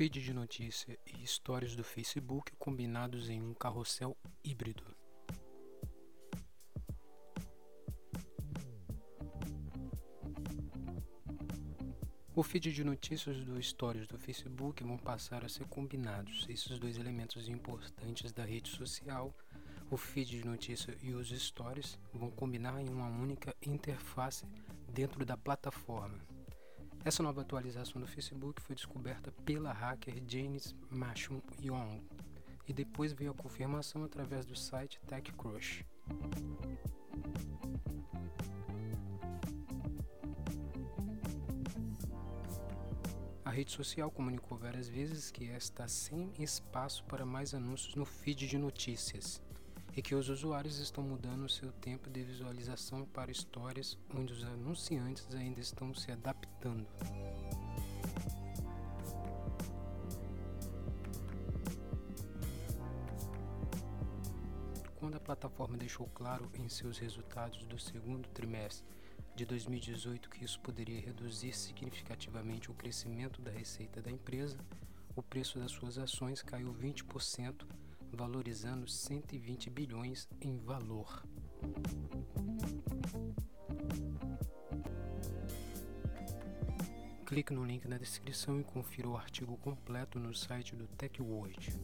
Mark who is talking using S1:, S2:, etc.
S1: feed de notícia e stories do Facebook combinados em um carrossel híbrido. O feed de notícias do stories do Facebook vão passar a ser combinados. Esses dois elementos importantes da rede social, o feed de notícias e os stories, vão combinar em uma única interface dentro da plataforma. Essa nova atualização do Facebook foi descoberta pela hacker Janice Machum Young e depois veio a confirmação através do site TechCrunch. A rede social comunicou várias vezes que está sem espaço para mais anúncios no feed de notícias e que os usuários estão mudando o seu tempo de visualização para histórias onde os anunciantes ainda estão se adaptando. Quando a plataforma deixou claro em seus resultados do segundo trimestre de 2018 que isso poderia reduzir significativamente o crescimento da receita da empresa, o preço das suas ações caiu 20% valorizando 120 bilhões em valor. Clique no link na descrição e confira o artigo completo no site do TechWord.